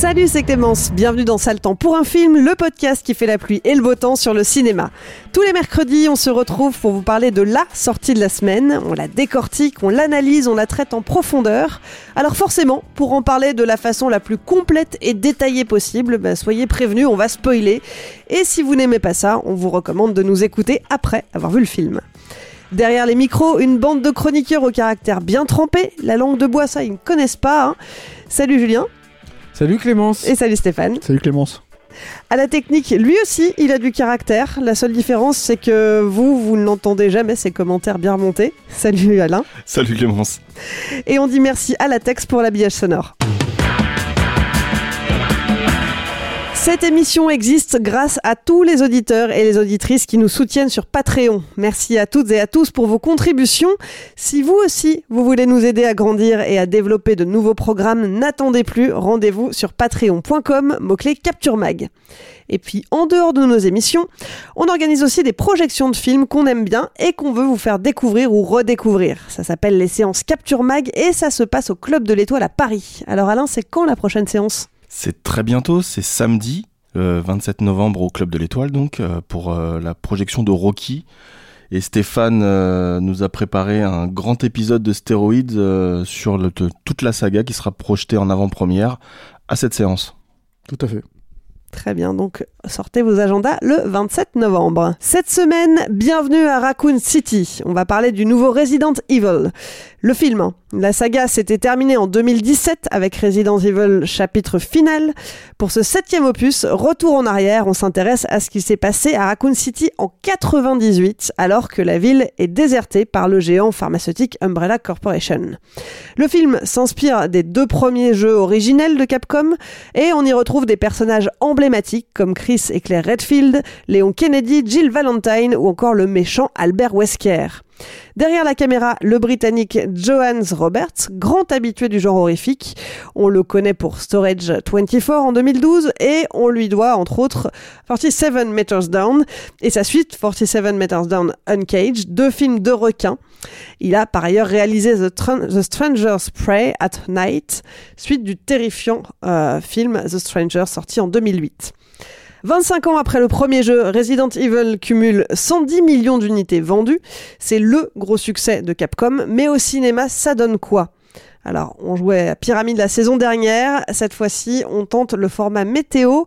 Salut, c'est Clémence. Bienvenue dans Sale Temps pour un film, le podcast qui fait la pluie et le beau temps sur le cinéma. Tous les mercredis, on se retrouve pour vous parler de la sortie de la semaine. On la décortique, on l'analyse, on la traite en profondeur. Alors forcément, pour en parler de la façon la plus complète et détaillée possible, bah, soyez prévenus, on va spoiler. Et si vous n'aimez pas ça, on vous recommande de nous écouter après avoir vu le film. Derrière les micros, une bande de chroniqueurs au caractère bien trempé. La langue de bois, ça, ils ne connaissent pas. hein. Salut Julien. Salut Clémence. Et salut Stéphane. Salut Clémence. À la technique, lui aussi, il a du caractère. La seule différence, c'est que vous, vous n'entendez jamais ses commentaires bien remontés. Salut Alain. Salut Clémence. Et on dit merci à Latex pour l'habillage sonore. Cette émission existe grâce à tous les auditeurs et les auditrices qui nous soutiennent sur Patreon. Merci à toutes et à tous pour vos contributions. Si vous aussi, vous voulez nous aider à grandir et à développer de nouveaux programmes, n'attendez plus, rendez-vous sur patreon.com, mot-clé Capture Mag. Et puis, en dehors de nos émissions, on organise aussi des projections de films qu'on aime bien et qu'on veut vous faire découvrir ou redécouvrir. Ça s'appelle les séances Capture Mag et ça se passe au Club de l'Étoile à Paris. Alors Alain, c'est quand la prochaine séance? C'est très bientôt, c'est samedi, euh, 27 novembre au Club de l'Étoile, donc, euh, pour euh, la projection de Rocky. Et Stéphane nous a préparé un grand épisode de stéroïdes sur le- toute la saga qui sera projetée en avant-première à cette séance. Tout à fait. Très bien, donc sortez vos agendas le 27 novembre. Cette semaine, bienvenue à Raccoon City. On va parler du nouveau Resident Evil. Le film, hein. la saga s'était terminée en 2017 avec Resident Evil chapitre final. Pour ce septième opus, retour en arrière, on s'intéresse à ce qui s'est passé à Raccoon City en 98, alors que la ville est désertée par le géant pharmaceutique Umbrella Corporation. Le film s'inspire des deux premiers jeux originels de Capcom et on y retrouve des personnages emblématiques comme Chris et Claire Redfield, Léon Kennedy, Jill Valentine ou encore le méchant Albert Wesker. Derrière la caméra, le Britannique Johannes Roberts, grand habitué du genre horrifique. On le connaît pour Storage 24 en 2012 et on lui doit entre autres 47 Meters Down et sa suite 47 Meters Down Uncaged, deux films de requins. Il a par ailleurs réalisé The, Tran- The Stranger's Prey at Night, suite du terrifiant euh, film The Stranger sorti en 2008. 25 ans après le premier jeu, Resident Evil cumule 110 millions d'unités vendues. C'est le gros succès de Capcom, mais au cinéma, ça donne quoi? Alors, on jouait à Pyramide la saison dernière. Cette fois-ci, on tente le format météo.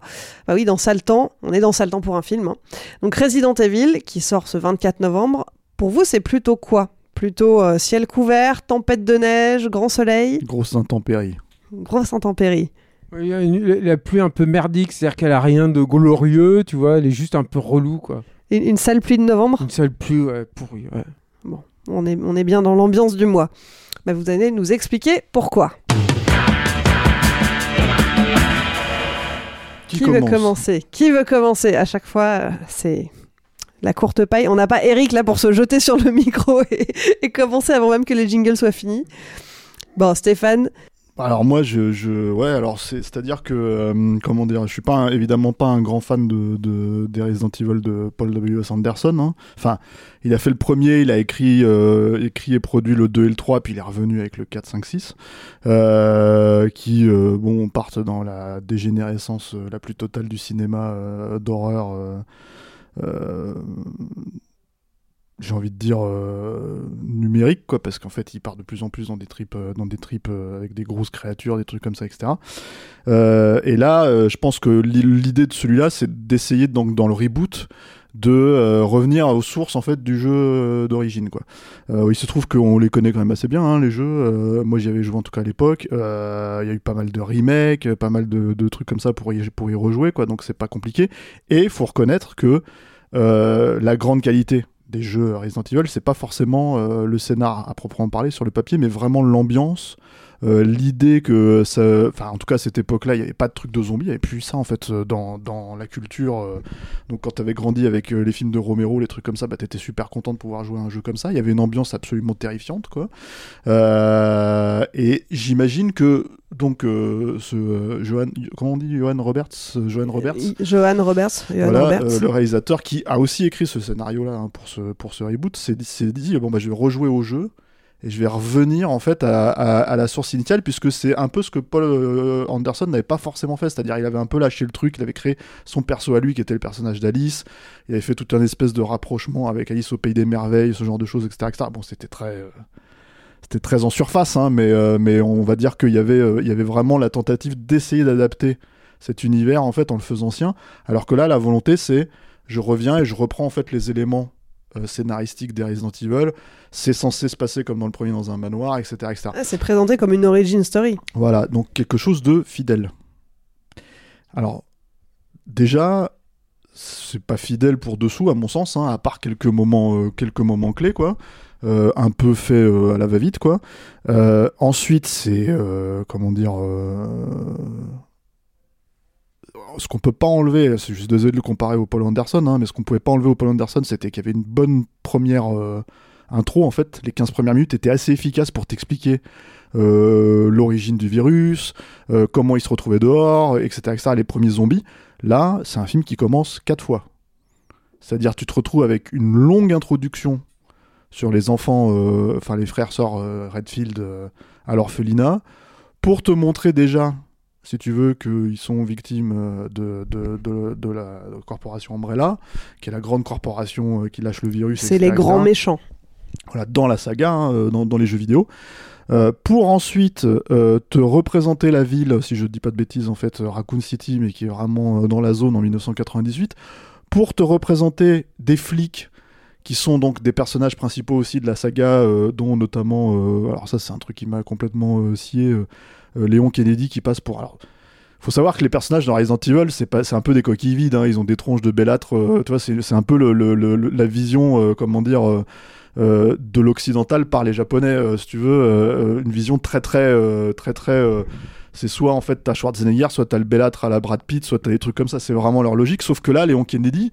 Bah oui, dans Temps. On est dans Temps pour un film. hein. Donc, Resident Evil, qui sort ce 24 novembre. Pour vous, c'est plutôt quoi? Plutôt euh, ciel couvert, tempête de neige, grand soleil, Grosse intempérie. grosse intempérie. Il y a une- la pluie un peu merdique, c'est-à-dire qu'elle a rien de glorieux, tu vois, elle est juste un peu relou, quoi. Une, une sale pluie de novembre? Une seule pluie ouais, pourrie, ouais. On est, on est bien dans l'ambiance du mois. Bah, vous allez nous expliquer pourquoi. Qui, Qui veut commence? commencer? Qui veut commencer? À chaque fois, euh, c'est la courte paille. On n'a pas Eric là pour se jeter sur le micro et, commencer avant même que les jingles soient finis. Bon, Stéphane, Alors moi, je, je ouais, alors c'est, c'est-à-dire que, euh, comment dire, je suis pas évidemment pas un grand fan de, de des Resident Evil de Paul W. Anderson. hein. Enfin, il a fait le premier, il a écrit, euh, écrit et produit le 2 et le 3, puis il est revenu avec le 4, 5, 6, euh, qui, euh, bon, partent dans la dégénérescence euh, la plus totale du cinéma d'horreur. Euh, euh, j'ai envie de dire euh, numérique quoi parce qu'en fait il part de plus en plus dans des tripes euh, dans des tripes euh, avec des grosses créatures des trucs comme ça etc et là je pense que l'i- l'idée de celui-là c'est d'essayer donc dans le reboot de revenir aux sources en fait du jeu d'origine quoi. Il se trouve qu'on les connaît quand même assez bien hein, les jeux. Moi j'y avais joué en tout cas à l'époque. Il y a eu pas mal de remakes, pas mal de, trucs comme ça pour y, pour y rejouer quoi. Donc c'est pas compliqué. Et faut reconnaître que la grande qualité des jeux Resident Evil, c'est pas forcément euh, le scénar à proprement parler sur le papier, mais vraiment l'ambiance, euh, l'idée que ça, enfin en tout cas à cette époque-là, il n'y avait pas de truc de zombies, il n'y avait plus ça en fait euh, dans, dans la culture. euh, donc quand t'avais grandi avec les films de Romero, les trucs comme ça, bah t'étais super content de pouvoir jouer à un jeu comme ça. Il y avait une ambiance absolument terrifiante quoi. Et j'imagine que donc euh, ce euh, Johan, comment on dit Johan Roberts, euh, Johan Roberts. Johan Roberts, Johan Voilà, Roberts. le réalisateur qui a aussi écrit ce scénario-là hein, pour, ce, pour ce reboot, s'est dit, s'est dit bon, bah, je vais rejouer au jeu et je vais revenir en fait à, la source initiale puisque c'est un peu ce que Paul euh, Anderson n'avait pas forcément fait, c'est-à-dire il avait un peu lâché le truc, il avait créé son perso à lui qui était le personnage d'Alice, il avait fait tout un espèce de rapprochement avec Alice au pays des merveilles, ce genre de choses, etc. Bon, c'était très euh, c'était très en surface, hein, mais, euh, mais on va dire qu'il y, avait, y avait vraiment la tentative d'essayer d'adapter cet univers en fait en le faisant sien, alors que là la volonté c'est je reviens et je reprends en fait les éléments euh, scénaristiques des Resident Evil, c'est censé se passer comme dans le premier dans un manoir, etc. etc. Ah, c'est présenté comme une origin story. Voilà, donc quelque chose de fidèle. Alors, déjà, c'est pas fidèle pour dessous, à mon sens, hein, à part quelques moments, euh, quelques moments clés, quoi. Euh, un peu fait euh, à la va-vite, quoi. Ensuite, c'est, comment dire, ce qu'on peut pas enlever, c'est juste désolé de le comparer au Paul Anderson, hein, mais ce qu'on pouvait pas enlever au Paul Anderson, c'était qu'il y avait une bonne première euh, intro, en fait. Les 15 premières minutes étaient assez efficaces pour t'expliquer euh, l'origine du virus, euh, comment il se retrouvait dehors, etc., etc., les premiers zombies. Là, c'est un film qui commence quatre fois. C'est-à-dire, tu te retrouves avec une longue introduction sur les enfants, enfin les frères sœurs Redfield à l'orphelinat, pour te montrer déjà, si tu veux, qu'ils sont victimes euh, de, de, de, de la corporation Umbrella, qui est la grande corporation euh, qui lâche le virus. C'est les grands méchants. Voilà, dans la saga, hein, euh, dans, dans les jeux vidéo. Euh, pour ensuite euh, te représenter la ville, si je dis pas de bêtises, en fait, Raccoon City, mais qui est vraiment dans la zone en 1998, pour te représenter des flics qui sont donc des personnages principaux aussi de la saga, euh, dont notamment, alors ça c'est un truc qui m'a complètement scié, Léon Kennedy qui passe pour... Alors, faut savoir que les personnages dans Resident Evil, c'est c'est un peu des coquilles vides. hein. Ils ont des tronches de bellâtre. euh, tu vois, c'est, un peu la vision, euh, comment dire, euh, euh, de l'occidental par les japonais, euh, si tu veux, euh, une vision très très euh, très très. euh, c'est soit en fait t'as Schwarzenegger, soit t'as le bellâtre à la Brad Pitt, soit t'as des trucs comme ça. C'est vraiment leur logique. Sauf que là, Léon Kennedy,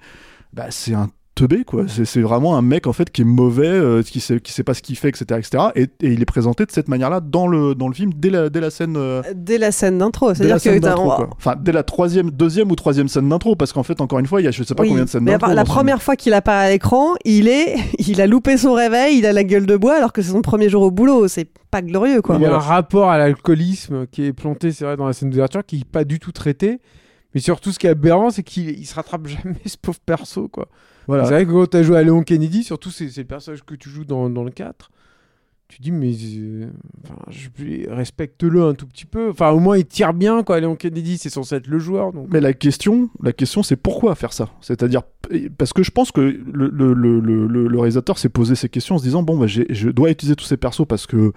bah, c'est un teubé quoi. C'est, vraiment un mec en fait qui est mauvais, euh, qui sait qui sait pas ce qu'il fait, etc., etc. Et, et il est présenté de cette manière-là dans le dans le film dès la dès la scène. euh, Dès la scène d'intro. dès la C'est-à-dire scène que d'intro, quoi. Enfin, dès la troisième, deuxième ou troisième scène d'intro, parce qu'en fait, encore une fois, il y a je sais pas Oui, combien de scènes d'intro. la première fois qu'il apparaît à l'écran, il est, il a loupé son réveil, il a la gueule de bois alors que c'est son premier jour au boulot. C'est pas glorieux quoi. Il y a un rapport à l'alcoolisme qui est planté, c'est vrai, dans la scène d'ouverture, qui n'est pas du tout traité. Mais surtout, ce qui est aberrant, c'est qu'il il se rattrape jamais, ce pauvre perso, quoi. Voilà. C'est vrai que quand tu as joué à Léon Kennedy, surtout, c'est le personnage que tu joues dans, dans le 4. Tu dis, mais euh, enfin, respecte-le un tout petit peu. Enfin, au moins, il tire bien, quoi. Léon Kennedy, c'est censé être le joueur. Donc... Mais la question, la question, c'est pourquoi faire ça? C'est-à-dire parce que je pense que le, le, le, le, réalisateur s'est posé ces questions en se disant bon, bah, je dois utiliser tous ces persos parce que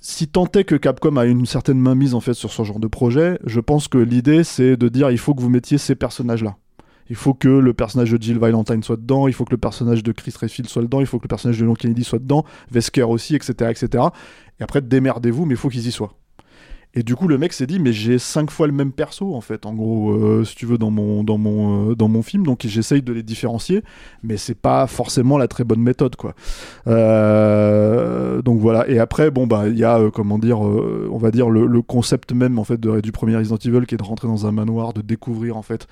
si tant est que Capcom a une certaine mainmise en fait sur ce genre de projet, je pense que l'idée c'est de dire il faut que vous mettiez ces personnages-là. Il faut que le personnage de Jill Valentine soit dedans, il faut que le personnage de Chris Redfield soit dedans, il faut que le personnage de Leon Kennedy soit dedans, Vesker aussi, etc., etc. Et après démerdez-vous, mais il faut qu'ils y soient. Et du coup, le mec s'est dit, mais j'ai cinq fois le même perso, en fait, en gros, euh, si tu veux, dans mon, dans mon, euh, dans mon film. Donc, j'essaye de les différencier, mais c'est pas forcément la très bonne méthode, quoi. Euh, donc voilà. Et après, bon, bah, il y a, comment dire, on va dire, le, concept même, en fait, du premier Resident Evil, qui est de rentrer dans un manoir, de découvrir, en fait,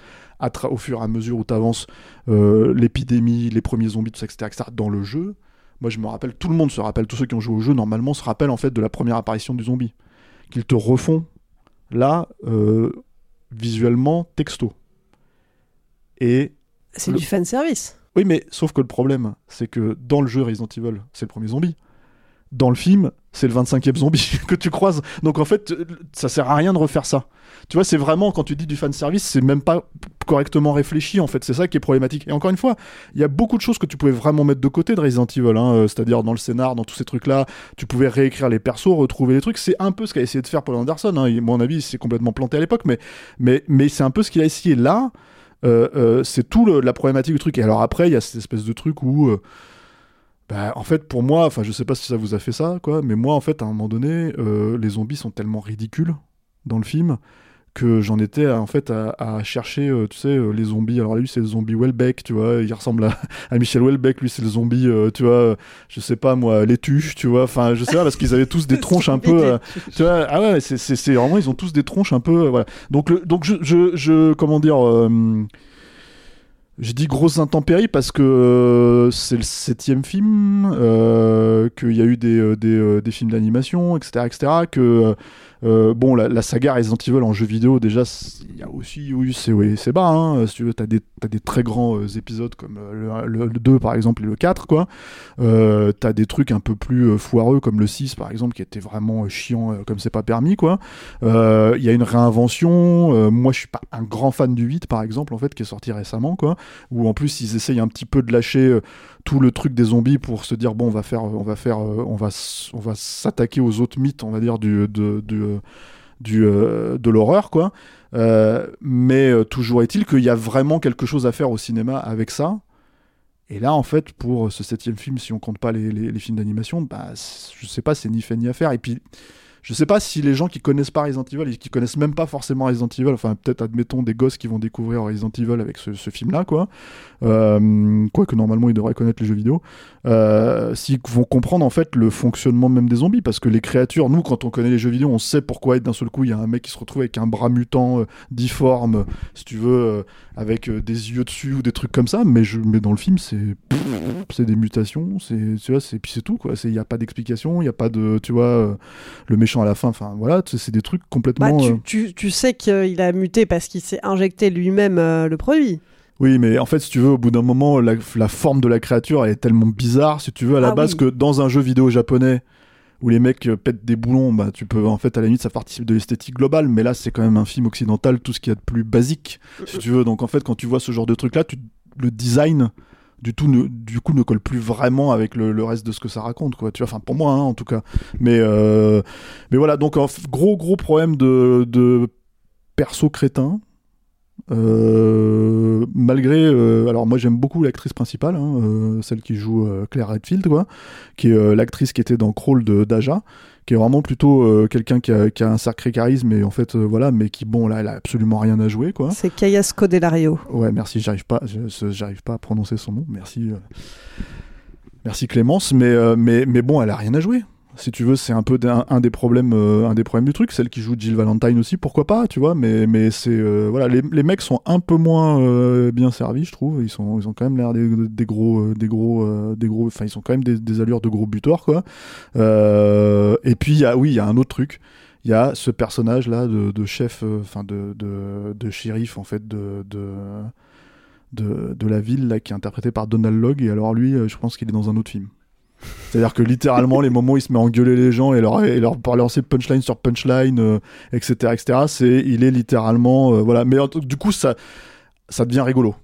au fur et à mesure où tu avances, l'épidémie, les premiers zombies, tout ça, etc., etc., dans le jeu. Moi, je me rappelle, tout le monde se rappelle, tous ceux qui ont joué au jeu, normalement, se rappellent, en fait, de la première apparition du zombie qu'ils te refont là euh, visuellement texto. Et C'est le- du fan service. oui, mais sauf que le problème, c'est que dans le jeu Resident Evil, c'est le premier zombie. Dans le film, c'est le 25e zombie que tu croises. Donc en fait, ça sert à rien de refaire ça. Tu vois, c'est vraiment, quand tu dis du fan service, c'est même pas correctement réfléchi en fait. C'est ça qui est problématique. Et encore une fois, il y a beaucoup de choses que tu pouvais vraiment mettre de côté de Resident Evil. hein, euh, C'est-à-dire dans le scénar, dans tous ces trucs-là, tu pouvais réécrire les persos, retrouver les trucs. C'est un peu ce qu'a essayé de faire Paul Anderson. Hein. À mon avis, il s'est complètement planté à l'époque, mais, mais, mais c'est un peu ce qu'il a essayé là. Euh, euh, c'est tout le- la problématique du truc. Et alors après, il y a cette espèce de truc où, bah, en fait, pour moi, enfin, je sais pas si ça vous a fait ça, quoi, mais moi, en fait, à un moment donné, euh, les zombies sont tellement ridicules dans le film que j'en étais à, en fait à, à chercher, euh, tu sais, euh, les zombies. Alors lui, c'est le zombie Welbeck, tu vois, il ressemble à, à Michel Welbeck. Lui, c'est le zombie, tu vois, je sais pas moi, les tuches, tu vois. Enfin, je sais pas parce qu'ils avaient tous des tronches un peu, tu vois. Ah ouais, c'est vraiment, ils ont tous des tronches un peu, voilà. Donc le, donc je, je, je comment dire. J'ai dit grosse intempérie parce que euh, c'est le septième film, euh, qu'il y a eu des, des, euh, des films d'animation, etc., etc., que euh, bon, la, la saga Resident Evil en jeu vidéo, déjà, il y a aussi oui, c'est oui, bas, hein, si tu veux, t'as des, t'as des très grands euh, épisodes comme euh, le, le, le 2 par exemple et le 4, quoi. Euh, t'as des trucs un peu plus foireux comme le 6 par exemple, qui était vraiment chiant comme c'est pas permis, quoi. Il y a une réinvention, moi je suis pas un grand fan du 8 par exemple, en fait, qui est sorti récemment, quoi où en plus ils essayent un petit peu de lâcher tout le truc des zombies pour se dire bon on va faire on va faire euh, on va on va s'attaquer aux autres mythes on va dire du de, du, euh, du, euh, de l'horreur quoi. Mais toujours est-il qu'il y a vraiment quelque chose à faire au cinéma avec ça. Et là en fait pour ce septième film si on compte pas les, les, les films d'animation bah je sais pas c'est ni fait ni à faire. Et puis je sais pas si les gens qui connaissent pas Resident Evil et qui connaissent même pas forcément Resident Evil, enfin peut-être admettons des gosses qui vont découvrir Resident Evil avec ce, film-là, quoi. Euh, quoique normalement ils devraient connaître les jeux vidéo. Euh, s'ils vont comprendre en fait le fonctionnement même des zombies, parce que les créatures, nous quand on connaît les jeux vidéo, on sait pourquoi d'un seul coup il y a un mec qui se retrouve avec un bras mutant euh, difforme, si tu veux, euh, avec euh, des yeux dessus ou des trucs comme ça. Mais je, mais dans le film c'est c'est des mutations, c'est puis c'est tout quoi. Il y a pas d'explication, il y a pas de tu vois le méchant à la fin. Enfin voilà, c'est des trucs complètement. Bah, tu, euh, tu- tu sais qu'il a muté parce qu'il s'est injecté lui-même euh, le produit. Oui, mais en fait, si tu veux, au bout d'un moment, la, la forme de la créature elle est tellement bizarre, si tu veux, à la Ah base, oui. que dans un jeu vidéo japonais où les mecs euh, pètent des boulons, bah tu peux, en fait, à la limite, ça participe de l'esthétique globale, mais là, c'est quand même un film occidental, tout ce qu'il y a de plus basique, si tu veux. Donc, en fait, quand tu vois ce genre de truc-là, tu, le design du tout du coup ne colle plus vraiment avec le, reste de ce que ça raconte quoi. Tu vois enfin pour moi hein, en tout cas. Mais euh, mais voilà donc f- gros gros problème de, de perso crétin. Euh, malgré euh, alors moi j'aime beaucoup l'actrice principale hein, celle qui joue Claire Redfield quoi qui est l'actrice qui était dans Crawl de Daja qui est vraiment plutôt euh, quelqu'un qui a, qui a un sacré charisme et en fait euh, voilà mais qui bon là elle a absolument rien à jouer quoi C'est Kaya Scodelario. Ouais, merci, j'arrive pas, j'arrive pas à prononcer son nom. Merci, euh, merci Clémence, mais mais mais bon, elle a rien à jouer. Si tu veux, c'est un peu un, des problèmes, euh, un des problèmes du truc. Celle qui joue Jill Valentine aussi, pourquoi pas, tu vois. Mais c'est euh, voilà, les, mecs sont un peu moins euh, bien servis, je trouve. Ils sont ils ont quand même l'air des, gros des gros des gros, enfin ils sont quand même des, allures de gros buteurs quoi. Et puis y a oui, il y a un autre truc il y a ce personnage là de, chef enfin de, de, shérif en fait de, la ville qui est interprété par Donald Logg et alors lui je pense qu'il est dans un autre film c'est à dire que littéralement les moments où il se met à engueuler les gens et leur et leur lancer punchline sur punchline euh, etc etc c'est il est littéralement euh, voilà. Mais du coup ça ça devient rigolo.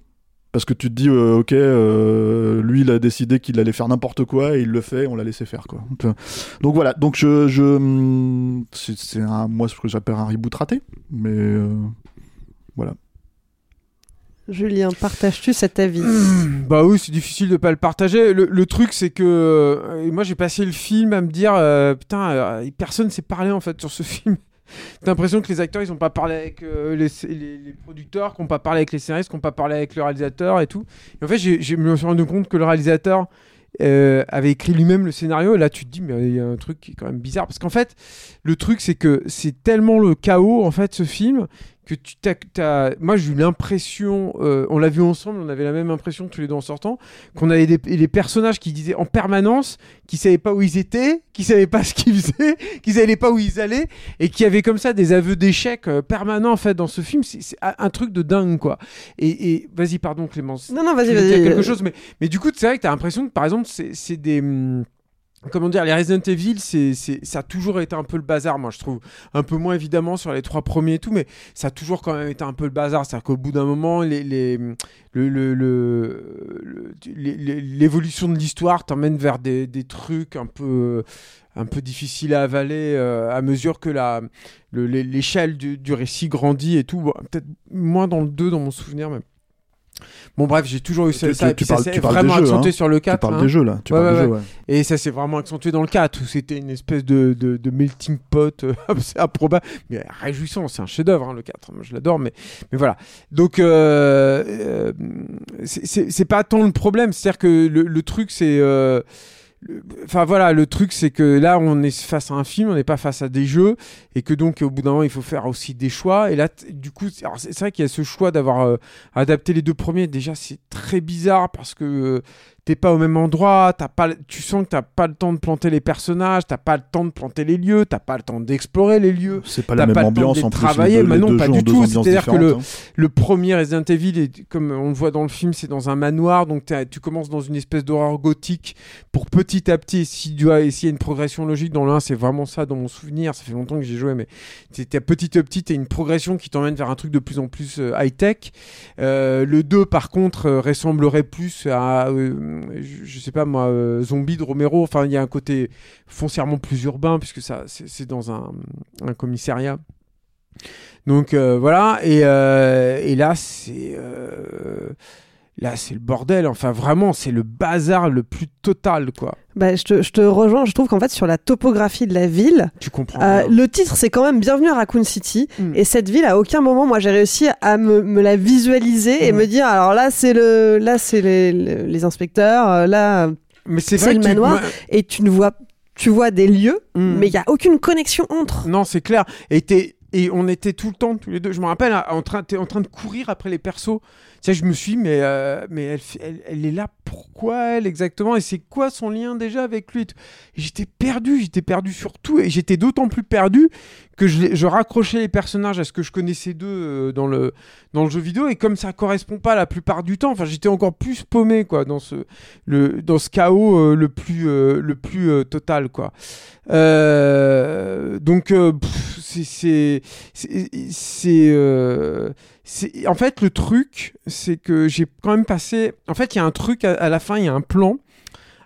Parce que tu te dis euh, ok lui il a décidé qu'il allait faire n'importe quoi et il le fait on l'a laissé faire quoi. Donc, donc voilà. Donc je, je hum, c'est un moi ce que j'appelle un reboot raté mais voilà Julien, partages-tu cet avis Bah oui, c'est difficile de pas le partager. Le, truc, c'est que euh, moi, j'ai passé le film à me dire, euh, putain, euh, personne s'est parlé en fait sur ce film. T'as l'impression que les acteurs, ils ont pas parlé avec euh, les, producteurs, qu'on pas parlé avec les scénaristes, qu'on pas parlé avec le réalisateur et tout. Et en fait, je me suis rendu compte que le réalisateur avait écrit lui-même le scénario. Et là, tu te dis, mais il y a un truc qui est quand même bizarre. Parce qu'en fait, le truc, c'est que c'est tellement le chaos, en fait, ce film, que tu t'as, t'as- Moi, j'ai eu l'impression, euh, on l'a vu ensemble, on avait la même impression tous les deux en sortant, qu'on avait des, des personnages qui disaient en permanence qu'ils savaient pas où ils étaient, qu'ils savaient pas ce qu'ils faisaient, qu'ils savaient pas où ils allaient, et qui avaient comme ça des aveux d'échec euh, permanents en fait dans ce film. C'est, un truc de dingue quoi. Et, et- vas-y, pardon Clémence. Non, non, vas-y, vas-y. quelque chose, mais, mais du coup, c'est vrai que t'as l'impression que par exemple, c'est, c'est des. hum, Comment dire, les Resident Evil, c'est, ça a toujours été un peu le bazar, moi je trouve. Un peu moins évidemment sur les trois premiers et tout, mais ça a toujours quand même été un peu le bazar. C'est-à-dire qu'au bout d'un moment, l'évolution de l'histoire t'emmène vers des, trucs un peu, un peu difficiles à avaler euh, à mesure que la, l'échelle du, récit grandit et tout. Peut-être moins dans le 2, dans mon souvenir même. Bon bref, j'ai toujours eu ça, Tu- ça, tu- et puis tu ça parles- s'est vraiment accentué hein. sur le 4. Tu parles hein. des jeux, là. Tu Ouais, parles ouais, des jeux, ouais. Et ça s'est vraiment accentué dans le 4 où c'était une espèce de, de, de melting pot euh, c'est improbable, mais réjouissant. C'est un chef-d'œuvre, hein, le 4. Moi, je l'adore, mais, mais voilà. Donc, euh, euh, c'est- pas tant le problème. C'est-à-dire que le, le truc, c'est. Enfin voilà, le truc c'est que là on est face à un film, on n'est pas face à des jeux, et que donc au bout d'un moment il faut faire aussi des choix. Et là, du coup, c'est vrai qu'il y a ce choix d'avoir euh, adapté les deux premiers. Déjà, c'est très bizarre parce que euh, t'es pas au même endroit, t'as pas, tu sens que t'as pas le temps de planter les personnages, t'as pas le temps de planter les lieux, t'as pas le temps d'explorer les lieux. C'est pas la même temps ambiance en plus. Travailler, mais non, pas du tout. C'est-à-dire que le, hein. le premier Resident Evil, est, comme on le voit dans le film, c'est dans un manoir, donc tu commences dans une espèce d'horreur gothique pour petit à petit, si tu as s'il y a une progression logique dans 1, c'est vraiment ça dans mon souvenir, ça fait longtemps que j'ai joué, mais t'es- petit à petit, t'as une progression qui t'emmène vers un truc de plus en plus euh, high-tech. Euh, le 2, par contre, euh, ressemblerait plus à, euh, je, je sais pas moi, euh, Zombie de Romero, enfin il y a un côté foncièrement plus urbain, puisque ça c'est dans un, un commissariat. Donc euh, voilà, et, euh, et là c'est euh, là c'est le bordel. Enfin vraiment, c'est le bazar le plus total quoi. Bah, je, te, je te rejoins, je trouve qu'en fait sur la topographie de la ville, Tu comprends euh, le titre c'est quand même Bienvenue à Raccoon City Mm. et cette ville à aucun moment moi j'ai réussi à me, me la visualiser et Mm. me dire alors là c'est le là c'est les, inspecteurs euh, là Mais c'est le tu- manoir moi- et tu ne vois tu vois des lieux Mm. mais il y a aucune connexion entre. Non, c'est clair. Et, et on était tout le temps, tous les deux. Je me rappelle, en train, t'es en train de courir après les persos. Je me suis mais, euh, mais elle, elle, est là, pourquoi elle exactement Et c'est quoi son lien déjà avec lui J'étais perdu, j'étais perdu sur tout. Et j'étais d'autant plus perdu que je, raccrochais les personnages à ce que je connaissais d'eux euh, dans, le, dans le jeu vidéo. Et comme ça correspond pas la plupart du temps, enfin, j'étais encore plus paumé quoi, dans, ce, le, dans ce chaos euh, le plus, le plus total. quoi. Donc, c'est- euh, en fait, le truc, c'est que j'ai quand même passé. En fait, il y a un truc à, à la fin, il y a un plan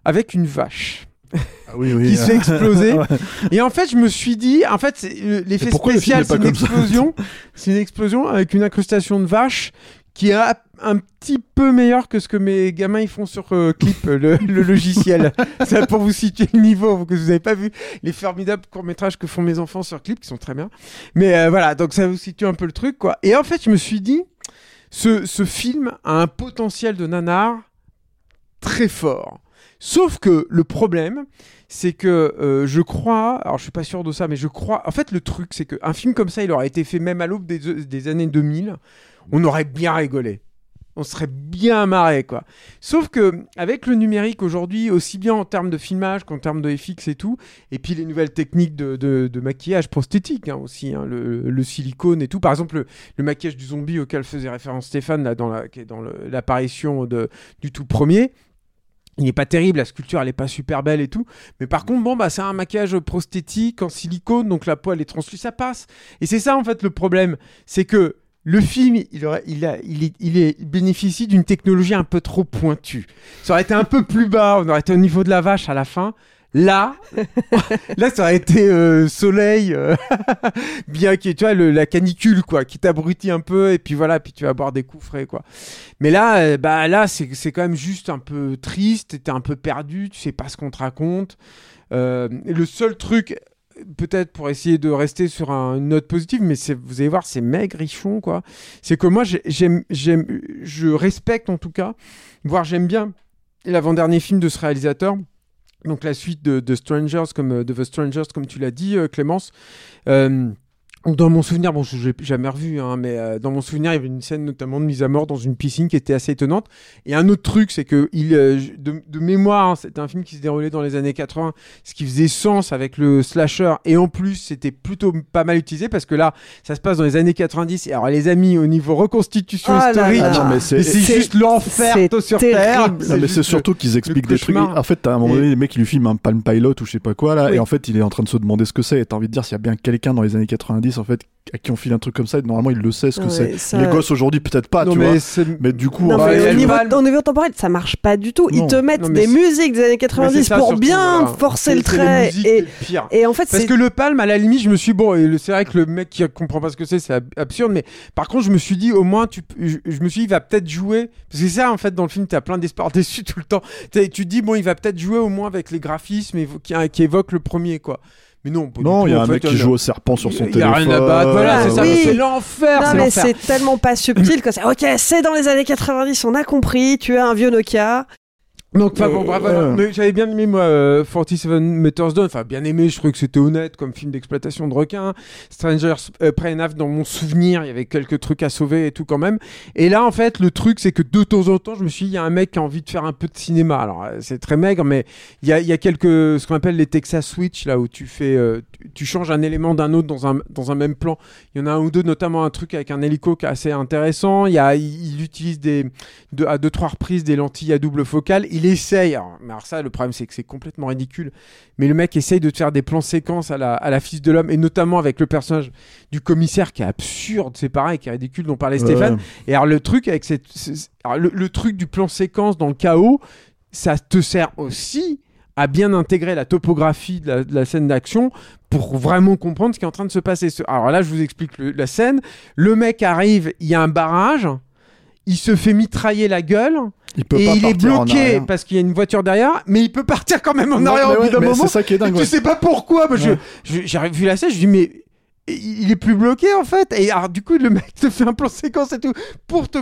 avec une vache Ah oui, oui. qui se fait exploser. Ouais. Et en fait, je me suis dit, en fait, le- l'effet le spécial, c'est une explosion. C'est une explosion avec une incrustation de vache qui est un- un petit peu meilleur que ce que mes gamins ils font sur euh, Clip, le, le logiciel. C'est pour vous situer le niveau, que vous n'avez pas vu les formidables courts-métrages que font mes enfants sur Clip, qui sont très bien. Mais euh, voilà, donc ça vous situe un peu le truc, quoi. Et en fait, je me suis dit, ce, ce film a un potentiel de nanar très fort. Sauf que le problème, c'est que euh, je crois, alors je suis pas sûr de ça, mais je crois, en fait le truc c'est qu'un film comme ça, il aurait été fait même à l'aube des, des années 2000, on aurait bien rigolé. On serait bien marré quoi. Sauf que avec le numérique aujourd'hui, aussi bien en termes de filmage qu'en termes de FX et tout, et puis les nouvelles techniques de, maquillage prosthétique hein, aussi, hein, le, silicone et tout. Par exemple, le, maquillage du zombie auquel faisait référence Stéphane dans qui est dans l'apparition du tout premier, il n'est pas terrible, la sculpture elle est pas super belle et tout, mais par contre bon bah c'est un maquillage prosthétique en silicone, donc la peau elle est translucide, ça passe. Et c'est ça en fait le problème, c'est que le film il, a, est, bénéficie d'une technologie un peu trop pointue. Ça aurait été un peu plus bas, on aurait été au niveau de la vache à la fin. Là, là ça aurait été euh, soleil, euh, bien qui tu vois la canicule quoi, qui t'abrutit un peu et puis voilà, puis tu vas boire des coups frais quoi. Mais là, euh, bah là, c'est quand même juste un peu triste. T'es un peu perdu. Tu sais pas ce qu'on te raconte. Le seul truc peut-être pour essayer de rester sur un- une note positive, mais vous allez voir, c'est maigrichon, quoi. C'est que moi, j'ai- j'aime, je respecte en tout cas, voire j'aime bien l'avant-dernier film de ce réalisateur. Donc la suite de, de Strangers, comme The Strangers, comme tu l'as dit, euh, Clémence. Euh, dans mon souvenir, bon, je l'ai jamais revu, hein, mais euh, dans mon souvenir, il y avait une scène notamment de mise à mort dans une piscine qui était assez étonnante. Et un autre truc, c'est que il, euh, de, de mémoire, hein, c'était un film qui se déroulait dans les années 80, ce qui faisait sens avec le slasher. Et en plus, c'était plutôt pas mal utilisé parce que là, ça se passe dans les années 90. Et alors, les amis, au niveau reconstitution Ah historique. Ah c'est- juste l'enfer sur terrible. terre. Non, mais c'est surtout qu'ils expliquent des trucs. En fait, à un moment Et- donné, les mecs, ils lui filment un palm pilot ou je sais pas quoi, là, Oui. et en fait, il est en train de se demander ce que c'est. Et t'as envie de dire, s'il y a bien quelqu'un dans les années 90, en fait, à qui on file un truc comme ça, normalement, il le sait ce que Ouais, c'est. ça- Les gosses aujourd'hui, peut-être pas, Non, tu mais vois. c'est- Mais du coup, Non, bah, mais au niveau, parle- au niveau temporel, ça marche pas du tout. Ils te mettent Non, des c'est- musiques des années Mais 90 c'est ça, pour surtout, bien voilà. forcer le trait. Et, et en fait, Parce c'est que le palme, à la limite, je me suis dit, bon, et le- c'est vrai que le mec qui comprend pas ce que c'est, c'est ab- absurde, mais par contre, je me suis dit, au moins, tu, je, je me suis dit, il va peut-être jouer, parce que c'est ça, en fait, dans le film, t'as plein d'espoir déçus tout le temps. T'as- Tu te dis, bon, il va peut-être jouer au moins avec les graphismes évo- qui, qui évoquent le premier, quoi. Mais non, pas il y a un fait, mec qui joue au serpent sur son il y a téléphone. rien à battre, voilà, c'est ça, oui. c'est l'enfer, Non, mais c'est tellement pas subtil que c'est ok, c'est dans les années 90, on a compris, tu as un vieux Nokia. Donc, enfin Mais- bon, voilà. Ouais. Mais j'avais bien aimé, moi, euh, 47 Meters Down. Enfin, bien aimé, je trouvais que c'était honnête comme film d'exploitation de requins. Strangers euh, dans mon souvenir, il y avait quelques trucs à sauver et tout quand même. Et là, en fait, le truc, c'est que de temps en temps, je me suis dit, il y a un mec qui a envie de faire un peu de cinéma. Alors, euh, c'est très maigre, mais il y a, y a quelques, ce qu'on appelle les Texas Switch, là où tu fais, euh, tu, tu changes un élément d'un autre dans un, dans un même plan. Il y en a un ou deux, notamment un truc avec un hélico qui est assez intéressant. Il y a, il, il utilise des, de, à deux, trois reprises des lentilles à double focale. Il essaye, alors, mais alors ça, le problème, c'est que c'est complètement ridicule. Mais le mec essaye de te faire des plans séquences à la, à la fils de l'homme, et notamment avec le personnage du commissaire qui est absurde, c'est pareil, qui est ridicule, dont parlait Stéphane. Et alors, le truc avec cette, alors, le, le truc du plan séquence dans le chaos, ça te sert aussi à bien intégrer la topographie de la, de la scène d'action pour vraiment comprendre ce qui est en train de se passer. Alors là, je vous explique le- la scène. Le mec arrive, il y a un barrage, il se fait mitrailler la gueule. Il peut et pas il est bloqué parce qu'il y a une voiture derrière, mais il peut partir quand même en Non, arrière au bout d'un moment. c'est ça qui est dingue, ouais. Tu sais pas pourquoi. Je- Ouais. je- j'ai vu la scène, je dis mais il est plus bloqué en fait. Et alors, du coup, le mec te fait un plan séquence et tout pour te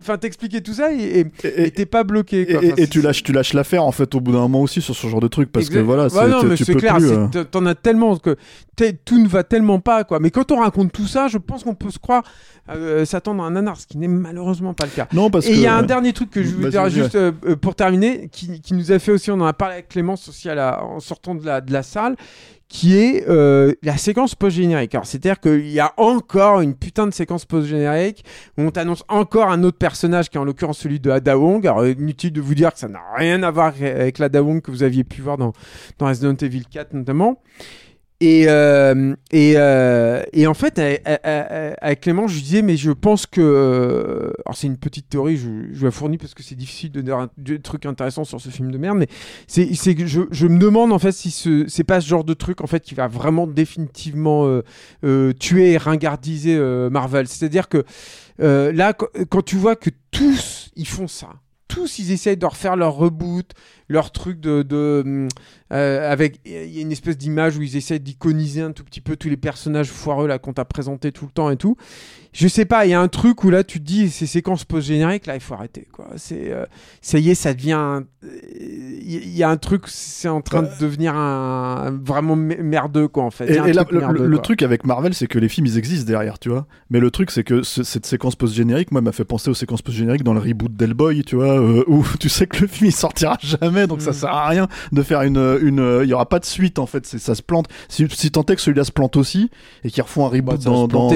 enfin t'expliquer tout ça et t'es pas bloqué. Et, Quoi. et- Enfin, et c'est- tu lâches, tu lâches l'affaire en fait au bout d'un moment aussi sur ce genre de truc parce que voilà, c'est- non, mais tu c'est peux clair, plus. euh, t'en- as tellement que tout ne va tellement pas quoi. Mais quand on raconte tout ça, je pense qu'on peut se croire euh, s'attendre à un nanar, ce qui n'est malheureusement pas le cas. Non, parce Et il y a un dernier truc que je voulais dire juste euh, euh, pour terminer, qui, qui nous a fait aussi, on en a parlé avec Clémence aussi à la, en sortant de la, de la salle, qui est euh, la séquence post-générique. Alors, c'est-à-dire qu'il y a encore une putain de séquence post-générique où on t'annonce encore un autre personnage qui est en l'occurrence celui de Ada Wong. Alors, inutile de vous dire que ça n'a rien à voir avec l'Ada Wong que vous aviez pu voir dans, dans Resident Evil 4 notamment. Et, euh, et, euh, et en fait, avec- Clément, je disais, mais je pense que. euh, alors, c'est une petite théorie, je, je la fournis parce que c'est difficile de dire un- des trucs intéressants sur ce film de merde, mais c'est que je, me demande en fait si ce c'est pas ce genre de truc en fait qui va vraiment définitivement tuer et ringardiser Marvel. C'est-à-dire que là, quand tu vois que tous ils font ça, tous ils essayent de refaire leur reboot, leur truc de, de hum, euh, avec il y a une espèce d'image où ils essayent d'iconiser un tout petit peu tous les personnages foireux là qu'on t'a présenté tout le temps et tout. Je sais pas, il y a un truc où là tu te dis ces séquences post génériques là il faut arrêter quoi. C'est euh, ça y est, ça devient il y a un truc c'est en train de devenir un, un- vraiment merdeux quoi en fait. Et, là, truc le, merdeux, truc avec Marvel, c'est que les films ils existent derrière, tu vois. Mais le truc, c'est que ce- cette séquence post-générique, moi, m'a fait penser aux séquences post-génériques dans le reboot d'Hellboy, tu vois, euh, où tu sais que le film il sortira jamais, donc Mm. ça sert à rien de faire une. une il y aura pas de suite en fait, c'est- ça se plante. Si, si tant est que celui-là se plante aussi, et qu'ils refont un Bah, reboot va dans, dans.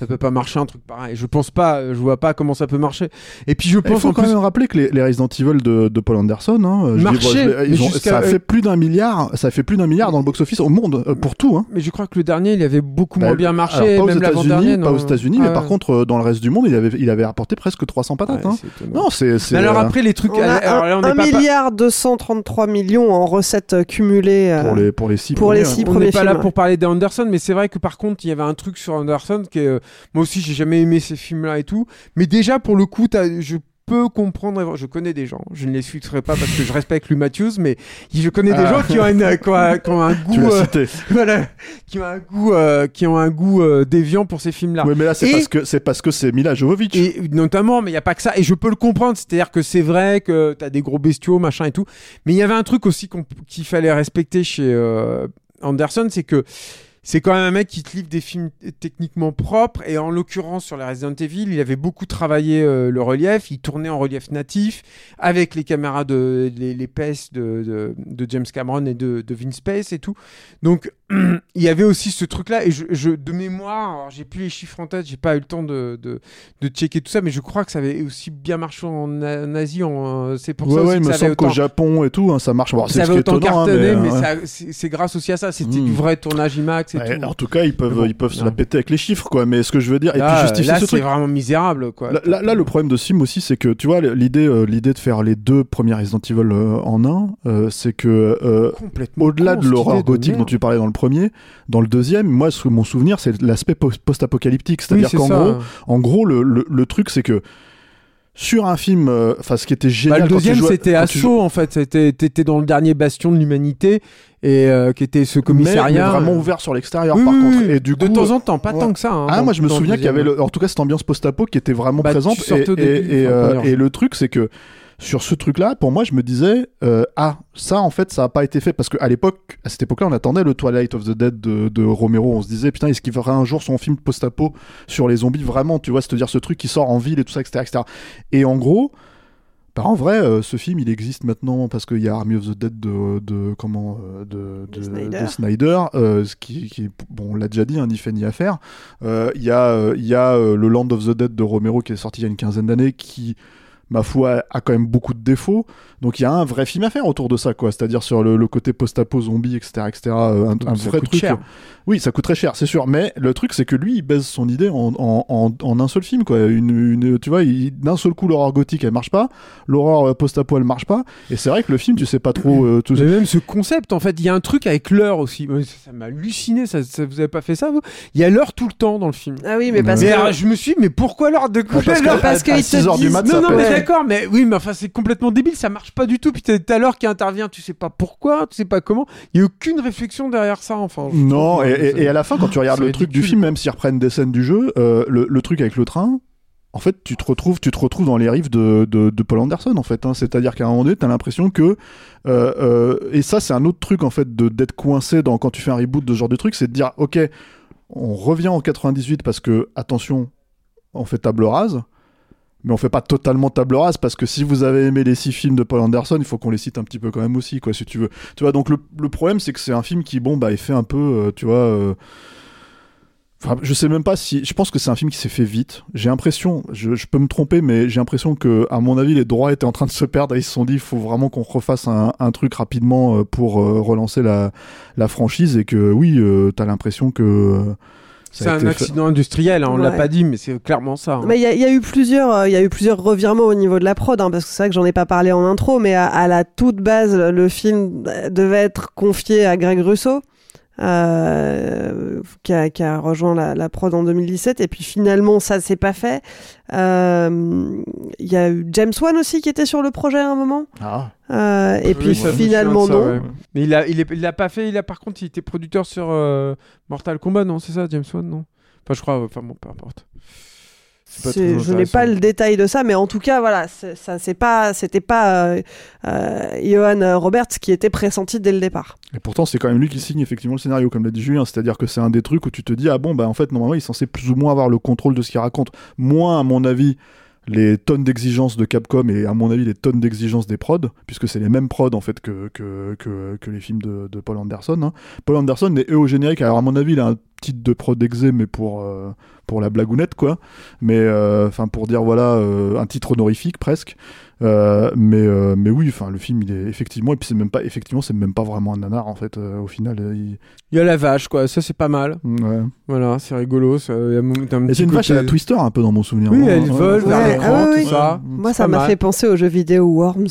Ça peut pas marcher un truc pareil. Je pense pas, je vois pas comment ça peut marcher. Et puis je Il pense faut en quand plus même rappeler que les, les Resident Evil de, de Paul Anderson, hein, je dis, Marchaient, bon, je l'ai- ils mais ont- jusqu'à- ça a euh, fait plus d'un milliard, ça a fait plus d'un milliard dans le box-office au monde euh, pour tout. Hein. Mais je crois que le dernier, il avait beaucoup Bah, moins bien alors, marché, pas aux même l'avant-dernier. États-Unis, pas aux États-Unis, Ah mais par contre euh, dans le reste du monde, il avait, il avait rapporté presque 300 patates. Ouais, hein. Non, c'est. alors euh, après les trucs, On a alors là, on un, pas, milliard 233 millions en recettes euh, cumulées. euh, pour les pour les six pour les premiers, six ouais. on premiers n'est pas là pour parler d'Anderson, mais c'est vrai que par contre, il y avait un truc sur Anderson qui est, euh, moi aussi, j'ai jamais aimé ces films-là et tout. Mais déjà, pour le coup, je peux comprendre. Je connais des gens, je ne les citerai pas parce que je respecte Louis Matthews, mais je connais des Ah. gens qui ont, une- qui ont- qui ont un goût, euh, cité. voilà, qui ont un goût, euh, qui ont un goût euh, déviant pour ces films-là. Oui, mais là, c'est parce que c'est parce que c'est Mila Jovovich. Et notamment, mais il n'y a pas que ça. Et je peux le comprendre. C'est-à-dire que c'est vrai que tu as des gros bestiaux, machin et tout. Mais il y avait un truc aussi qu'il fallait respecter chez euh, Anderson, c'est que c'est quand même un mec qui te livre des films techniquement propres. Et en l'occurrence, sur les Resident Evil, il avait beaucoup travaillé euh, le relief. Il tournait en relief natif avec les caméras de les, de, de James Cameron et de, de Vince Space et tout. Donc, il y avait aussi ce truc-là. Et je, je- de mémoire, j'ai plus les chiffres en tête, j'ai pas eu le temps de, de, de checker tout ça, mais je crois que ça avait aussi bien marché en, en Asie. En, c'est pour ouais, ça aussi ouais, il que me ça semble qu'au. Japon et tout, hein, ça marche. Bon, ça avait autant étonnant, hein, cartonné, mais, mais, euh, c'est grâce aussi à ça. C'était Mm. du vrai tournage IMAX et tout. en tout cas, ils peuvent, bon, ils peuvent se la péter avec les chiffres, quoi. Mais ce que je veux dire, et Là, puis justifier là, ce c'est vraiment misérable, quoi. Là, là, là, le problème de Sim aussi, c'est que tu vois, l'idée, euh, l'idée de faire les deux premiers Resident Evil euh, en un, euh, c'est que au-delà de l'horreur gothique dont tu parlais dans le premier, dans le deuxième, moi, mon souvenir, c'est l'aspect post- post-apocalyptique. C'est-à-dire Oui, qu'en gros, en gros, le, le, le truc, c'est que sur un film, euh, enfin, ce qui était Bah, génial, le quand tu deuxième, c'était tu Assaut, en fait. C'était- T'étais dans le dernier bastion de l'humanité et euh, qui était ce mais, commissariat. mais vraiment ouvert sur l'extérieur, Oui, par oui, contre. Et du de temps en temps, pas ouais. tant que ça. hein, Ah, moi je me le souviens qu'il y avait le- en tout cas cette ambiance post-apo qui était vraiment Bah, présente. début, euh, et le truc, c'est que sur ce truc-là, pour moi, je me disais, euh, ah, ça en fait, ça n'a pas été fait parce qu'à l'époque, à cette époque-là, on attendait le Twilight of the Dead de, de Romero. On se disait, putain, est-ce qu'il fera un jour son film post-apo sur les zombies vraiment, tu vois, c'est-à-dire ce truc qui sort en ville et tout ça, etc. etc. Et en gros, bah, en vrai, euh, ce film, il existe maintenant parce qu'il y a Army of the Dead de, de comment euh, de, de, Snyder. de Snyder, euh, ce qui, qui- bon, on l'a déjà dit, hein, ni fait ni à faire. Euh, Il y a, euh, y a euh, le Land of the Dead de Romero qui est sorti il y a une quinzaine d'années, qui ma foi a quand même beaucoup de défauts. Donc il y a un vrai film à faire autour de ça, quoi. C'est-à-dire sur le, le côté post-apo zombie, etc., etc. euh, un, un ça vrai coûte truc. cher. Oui, ça coûte très cher, c'est sûr. Mais le truc, c'est que lui, il baise son idée en, en, en, en un seul film, quoi. Une, une- tu vois, d'un seul coup, l'horreur gothique, elle marche pas. L'horreur euh, post-apo, elle marche pas. Et c'est vrai que le film, tu sais pas trop. euh, tout... Mais même ce concept, en fait, il y a un truc avec l'heure aussi. Ça m'a halluciné. Ça, ça- vous avez pas fait ça, vous? Il y a l'heure tout le temps dans le film. Ah oui, mais parce Mais que. alors, je me suis dit, mais pourquoi l'heure de couper parce que- l'heure? parce à qu'ils te 6 heures du disent- mat, Non, ça non, peut mais être- d'accord, mais oui, mais enfin, c'est complètement débile, ça marche pas du tout. Puis t'as t'as l'heure qui intervient, tu sais pas pourquoi, tu sais pas comment. Il y a aucune réflexion derrière ça, enfin. Non, et, et- c'est- et à la fin, quand tu regardes le truc du film, même s'ils reprennent des scènes du jeu, euh, le, le truc avec le train, en fait, tu te retrouves, tu te retrouves dans les rives de, de, de Paul Anderson, en fait. hein. C'est-à-dire qu'à un moment donné, t'as l'impression que, euh, euh, et ça, c'est un autre truc, en fait, de d'être coincé dans quand tu fais un reboot de ce genre de truc, c'est de dire, ok, on revient en 98 parce que, attention, on fait table rase. Mais on fait pas totalement table rase parce que si vous avez aimé les six films de Paul Anderson, il faut qu'on les cite un petit peu quand même aussi, quoi, si tu veux. Tu vois, donc le, problème, c'est que c'est un film qui, bon, bah, est fait un peu, euh, tu vois. euh, Enfin, je sais même pas si. Je pense que c'est un film qui s'est fait vite. J'ai l'impression, je, peux me tromper, mais j'ai l'impression que, à mon avis, les droits étaient en train de se perdre et ils se sont dit, il faut vraiment qu'on refasse un, truc rapidement euh, pour relancer la, la franchise et que, oui, euh, t'as l'impression que. C'est un fait- accident industriel, hein, on l'a pas dit, mais c'est clairement ça. hein. Mais il y, a- il y a eu plusieurs, euh, il y a eu plusieurs revirements au niveau de la prod, hein, parce que c'est vrai que j'en ai pas parlé en intro, mais à, à la toute base, le film devait être confié à Greg Russo, euh, qui, a, qui a rejoint la, la prod en 2017, et puis finalement ça s'est pas fait. Euh, Il y a eu James Wan aussi qui était sur le projet à un moment, Ah. euh, et Oui, puis finalement ça, non. ouais. Mais il a, il, est- il a pas fait, il a par contre, il était producteur sur euh, Mortal Kombat, non C'est ça, James Wan, non? Enfin, je crois, enfin bon, peu importe. C'est pas C'est- très je n'ai pas le détail de ça, mais en tout cas, voilà, c'est- ça c'est pas, c'était pas euh, euh, Johan Roberts qui était pressenti dès le départ. Et pourtant, c'est quand même lui qui signe effectivement le scénario, comme l'a dit Julien. C'est-à-dire que c'est un des trucs où tu te dis, ah bon, bah en fait, normalement, il est censé plus ou moins avoir le contrôle de ce qu'il raconte. Moins, à mon avis, les tonnes d'exigences de Capcom et à mon avis les tonnes d'exigences des prods, puisque c'est les mêmes prods en fait que, les films de, Paul Anderson. hein. Paul Anderson est au générique, alors à mon avis il a un titre de prod exé, mais pour, euh, pour la blagounette quoi. Mais euh, enfin pour dire voilà, euh, un titre honorifique presque. Euh, mais, euh, mais oui, enfin le film il est effectivement, et puis c'est même pas, effectivement c'est même pas vraiment un nanar en fait, euh, au final. il- Il y a la vache, quoi. Ça, c'est pas mal. Ouais. Voilà, c'est rigolo. Ça, un- c'est une vache à la Twister un peu dans mon souvenir. Oui, elle Ouais. vole vers Ouais, l'écran, ah tout oui. ça. Moi, C'est ça m'a fait penser aux jeux vidéo Worms.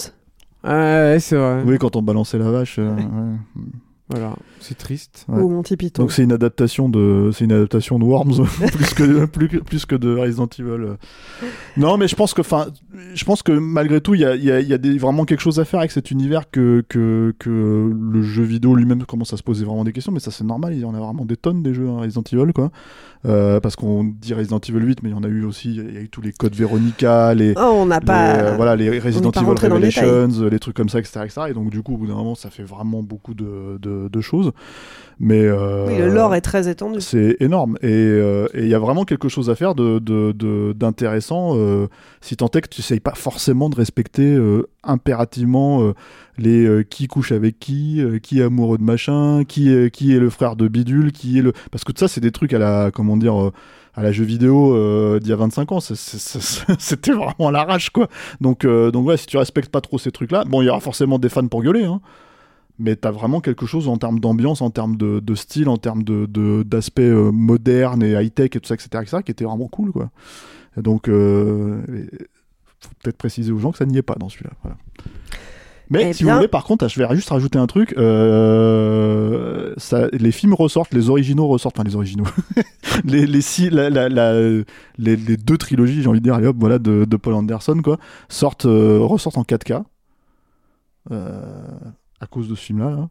Ouais, c'est vrai. Oui, quand on balançait la vache. euh, ouais. Voilà, c'est triste. Ouais. Ou Monty Python. Donc c'est une adaptation de c'est une adaptation de Worms plus que plus, plus que de Resident Evil. Non mais je pense que enfin je pense que malgré tout il y a, y a, y a des, vraiment quelque chose à faire avec cet univers que que, que le jeu vidéo lui-même commence à se poser vraiment des questions mais ça c'est normal il y en a vraiment des tonnes des jeux hein, Resident Evil quoi euh, parce qu'on dit Resident Evil 8 mais il y en a eu aussi il y a eu tous les codes Veronica les Oh, on n'a les, pas. euh, voilà les Resident Evil. Revelations euh, les trucs comme ça etc etc et donc du coup au bout d'un moment ça fait vraiment beaucoup de, de, de choses mais euh, Oui, le lore est très étendu. c'est énorme et euh, il y a vraiment quelque chose à faire de de- de- d'intéressant euh, si tant est que tu essayes pas forcément de respecter impérativement les euh, qui couche avec qui euh, qui est amoureux de machin qui est qui est le frère de bidule qui est le parce que tout ça c'est des trucs à la comment dire euh, à la jeu vidéo d'il y a 25 ans c'était vraiment à l'arrache quoi donc donc ouais si tu respectes pas trop ces trucs là bon il y aura forcément des fans pour gueuler hein mais t'as vraiment quelque chose en termes d'ambiance, en termes de, style, en termes de d'aspect moderne et high tech et tout ça, etc., etc., qui était vraiment cool, quoi. Et donc, faut peut-être préciser aux gens que ça n'y est pas dans celui-là. Voilà. Mais Eh si bien- vous voulez, par contre, je vais juste rajouter un truc. euh, ça, les films ressortent, les originaux ressortent, enfin les originaux, les les, six, la, la- la- les les deux trilogies, j'ai envie de dire, allez hop, voilà, de, de Paul Anderson, quoi, sortent euh, ressortent en 4K. Euh, à cause de ce film-là. là.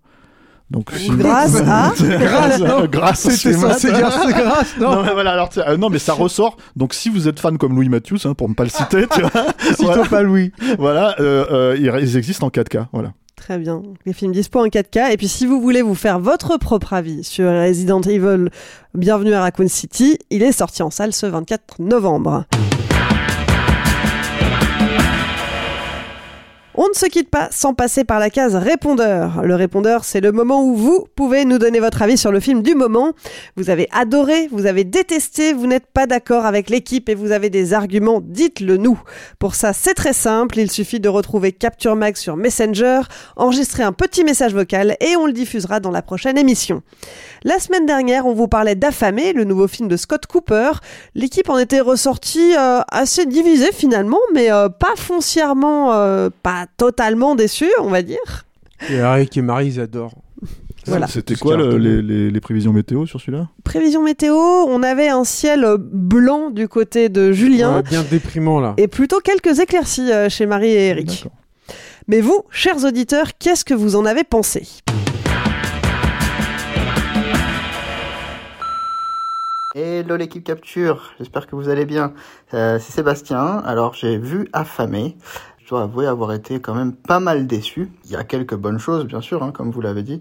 Donc, film- Grâce à- grâce, Non, grâce à ce C'était film-là. censé dire c'est grâce, non, Non, mais voilà, alors, euh, non, mais ça ressort. Donc, si vous êtes fan comme Louis Matthews, hein, pour ne pas le citer, tu vois, voilà, pas Louis. voilà, euh, euh, ils, ils existent en 4K. Voilà. Très bien. Les films dispo en 4K. Et puis, si vous voulez vous faire votre propre avis sur Resident Evil, bienvenue à Raccoon City. Il est sorti en salle ce 24 novembre. On ne se quitte pas sans passer par la case répondeur. Le répondeur, c'est le moment où vous pouvez nous donner votre avis sur le film du moment. Vous avez adoré, vous avez détesté, vous n'êtes pas d'accord avec l'équipe et vous avez des arguments, dites-le nous. Pour ça, c'est très simple, il suffit de retrouver Capture Mag sur Messenger, enregistrer un petit message vocal et on le diffusera dans la prochaine émission. La semaine dernière, on vous parlait d'Affamé, le nouveau film de Scott Cooper. L'équipe en était ressortie euh, assez divisée finalement, mais euh, pas foncièrement, euh, pas totalement déçue, on va dire. Et Eric et Marie, ils adorent. Voilà. C'était quoi le- les, les- les prévisions météo sur celui-là? Prévision météo, on avait un ciel blanc du côté de Julien. Ouais, bien déprimant là. Et plutôt quelques éclaircies euh, chez Marie et Eric. Mais vous, chers auditeurs, qu'est-ce que vous en avez pensé? Hello l'équipe Capture, j'espère que vous allez bien. Euh, c'est Sébastien, alors j'ai vu Affamé. Dois avouer avoir été quand même pas mal déçu. Il y a quelques bonnes choses bien sûr, hein, comme vous l'avez dit.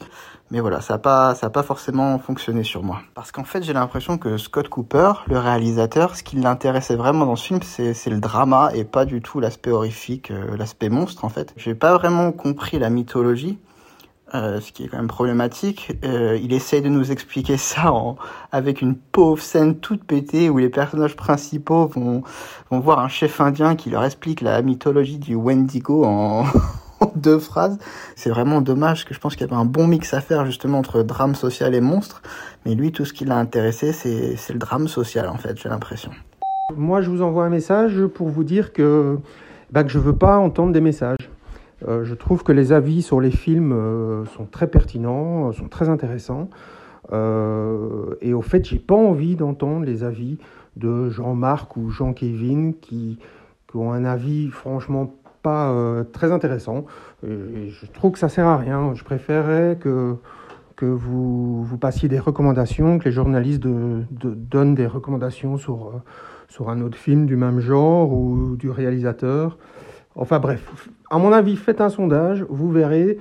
Mais voilà, ça n'a pas, ça pas forcément fonctionné sur moi. Parce qu'en fait j'ai l'impression que Scott Cooper, le réalisateur, ce qui l'intéressait vraiment dans ce film, c'est c'est le drama et pas du tout l'aspect horrifique, euh, l'aspect monstre en fait. J'ai pas vraiment compris la mythologie. Euh, ce qui est quand même problématique. Euh, il essaye de nous expliquer ça avec une pauvre scène toute pétée où les personnages principaux vont, voir un chef indien qui leur explique la mythologie du Wendigo en, deux phrases. C'est vraiment dommage que je pense qu'il y avait un bon mix à faire justement entre drame social et monstre. Mais lui, tout ce qui l'a intéressé, c'est le drame social en fait, j'ai l'impression. Moi, je vous envoie un message pour vous dire que, bah, que je veux pas entendre des messages. Euh, je trouve que les avis sur les films euh, sont très pertinents, euh, sont très intéressants. Et au fait, j'ai pas envie d'entendre les avis de Jean-Marc ou Jean-Kévin qui, qui ont un avis franchement pas très intéressant. Je trouve que ça sert à rien. Je préférerais que, que vous, vous passiez des recommandations, que les journalistes donnent des recommandations sur, sur un autre film du même genre ou du réalisateur. Enfin bref, à mon avis, faites un sondage, vous verrez,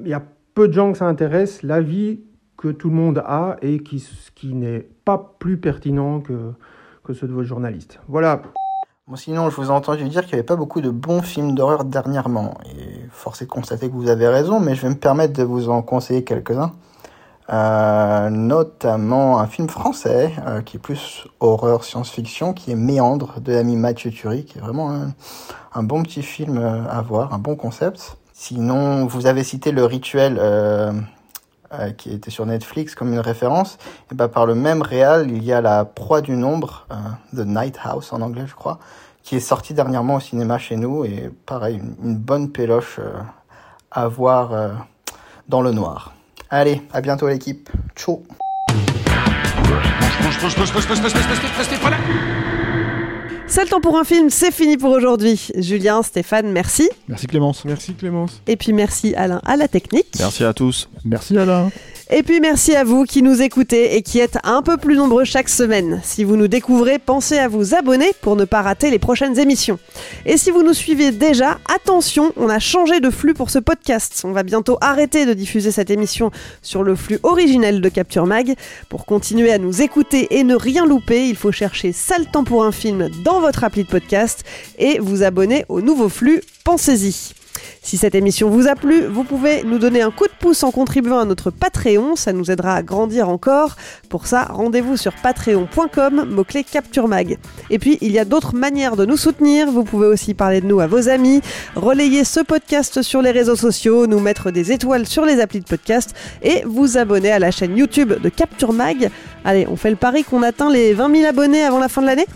il y a peu de gens que ça intéresse, l'avis que tout le monde a et qui, qui n'est pas plus pertinent que, que ceux de vos journalistes. Voilà. Sinon, je vous ai entendu dire qu'il n'y avait pas beaucoup de bons films d'horreur dernièrement. Et force est de constater que vous avez raison, mais je vais me permettre de vous en conseiller quelques-uns. Euh, notamment un film français euh, qui est plus horreur science-fiction, qui est Méandre de l'ami Mathieu Turi, qui est vraiment un, bon petit film euh, à voir, un bon concept. Sinon, vous avez cité le rituel euh, euh, qui était sur Netflix comme une référence. Et ben par le même réal, il y a La Proie du Nombre, euh, The Night House en anglais, je crois, qui est sorti dernièrement au cinéma chez nous et pareil, une, bonne péloche à voir dans le noir. Allez, à bientôt l'équipe. Ciao. C'est le temps pour un film, c'est fini pour aujourd'hui. Julien, Stéphane, merci. Merci Clémence. Merci Clémence. Et puis merci Alain à la technique. Merci à tous. Merci Alain. Et puis merci à vous qui nous écoutez et qui êtes un peu plus nombreux chaque semaine. Si vous nous découvrez, pensez à vous abonner pour ne pas rater les prochaines émissions. Et si vous nous suivez déjà, attention, on a changé de flux pour ce podcast. On va bientôt arrêter de diffuser cette émission sur le flux originel de Capture Mag. Pour continuer à nous écouter et ne rien louper, il faut chercher Sale temps pour un film dans votre appli de podcast et vous abonner au nouveau flux. Pensez-y. Si cette émission vous a plu, vous pouvez nous donner un coup de pouce en contribuant à notre Patreon, ça nous aidera à grandir encore. Pour ça, rendez-vous sur patreon.com, mot-clé Capture Mag. Et puis, il y a d'autres manières de nous soutenir, vous pouvez aussi parler de nous à vos amis, relayer ce podcast sur les réseaux sociaux, nous mettre des étoiles sur les applis de podcast et vous abonner à la chaîne YouTube de Capture Mag. Allez, on fait le pari qu'on atteint les 20 000 abonnés avant la fin de l'année?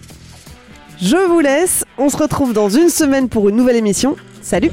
Je vous laisse, on se retrouve dans une semaine pour une nouvelle émission. Salut